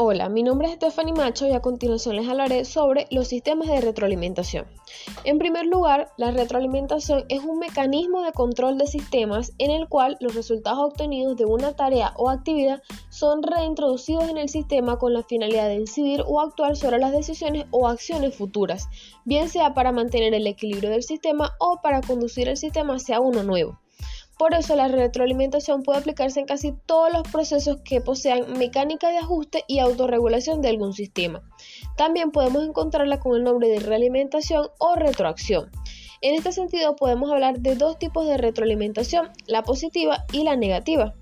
Hola, mi nombre es Stephanie Macho y a continuación les hablaré sobre los sistemas de retroalimentación. En primer lugar, la retroalimentación es un mecanismo de control de sistemas en el cual los resultados obtenidos de una tarea o actividad son reintroducidos en el sistema con la finalidad de incidir o actuar sobre las decisiones o acciones futuras, bien sea para mantener el equilibrio del sistema o para conducir el sistema hacia uno nuevo. Por eso la retroalimentación puede aplicarse en casi todos los procesos que posean mecánica de ajuste y autorregulación de algún sistema. También podemos encontrarla con el nombre de realimentación o retroacción. En este sentido podemos hablar de dos tipos de retroalimentación, la positiva y la negativa.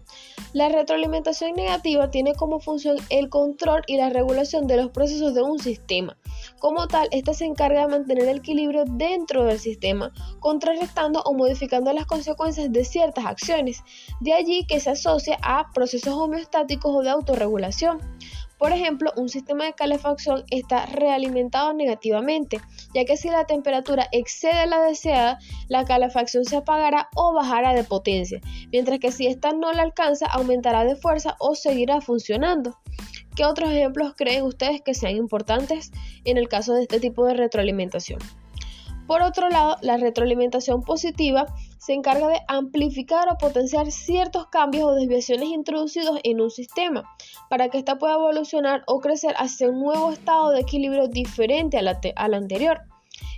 La retroalimentación negativa tiene como función el control y la regulación de los procesos de un sistema. Como tal, esta se encarga de mantener el equilibrio dentro del sistema, contrarrestando o modificando las consecuencias de ciertas acciones. De allí que se asocia a procesos homeostáticos o de autorregulación. Por ejemplo, un sistema de calefacción está realimentado negativamente, ya que si la temperatura excede la deseada, la calefacción se apagará o bajará de potencia, mientras que si esta no la alcanza, aumentará de fuerza o seguirá funcionando. ¿Qué otros ejemplos creen ustedes que sean importantes en el caso de este tipo de retroalimentación? Por otro lado, la retroalimentación positiva se encarga de amplificar o potenciar ciertos cambios o desviaciones introducidos en un sistema para que ésta pueda evolucionar o crecer hacia un nuevo estado de equilibrio diferente al, anterior.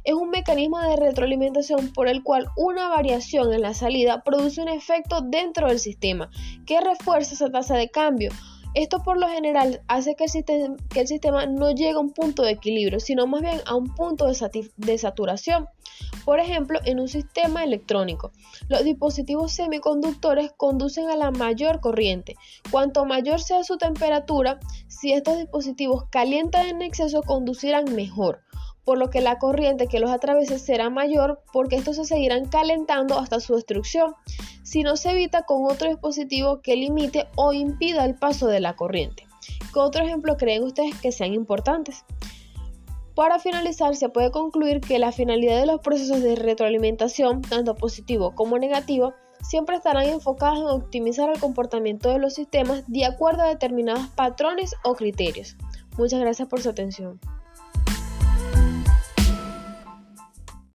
Es un mecanismo de retroalimentación por el cual una variación en la salida produce un efecto dentro del sistema que refuerza esa tasa de cambio esto por lo general hace que el, sistema, no llegue a un punto de equilibrio, sino más bien a un punto de, saturación. Por ejemplo, en un sistema electrónico, los dispositivos semiconductores conducen a la mayor corriente. Cuanto mayor sea su temperatura, si estos dispositivos calientan en exceso, conducirán mejor por lo que la corriente que los atraviese será mayor porque estos se seguirán calentando hasta su destrucción si no se evita con otro dispositivo que limite o impida el paso de la corriente. ¿Qué otro ejemplo creen ustedes que sean importantes? Para finalizar, se puede concluir que la finalidad de los procesos de retroalimentación, tanto positivo como negativo, siempre estarán enfocados en optimizar el comportamiento de los sistemas de acuerdo a determinados patrones o criterios. Muchas gracias por su atención.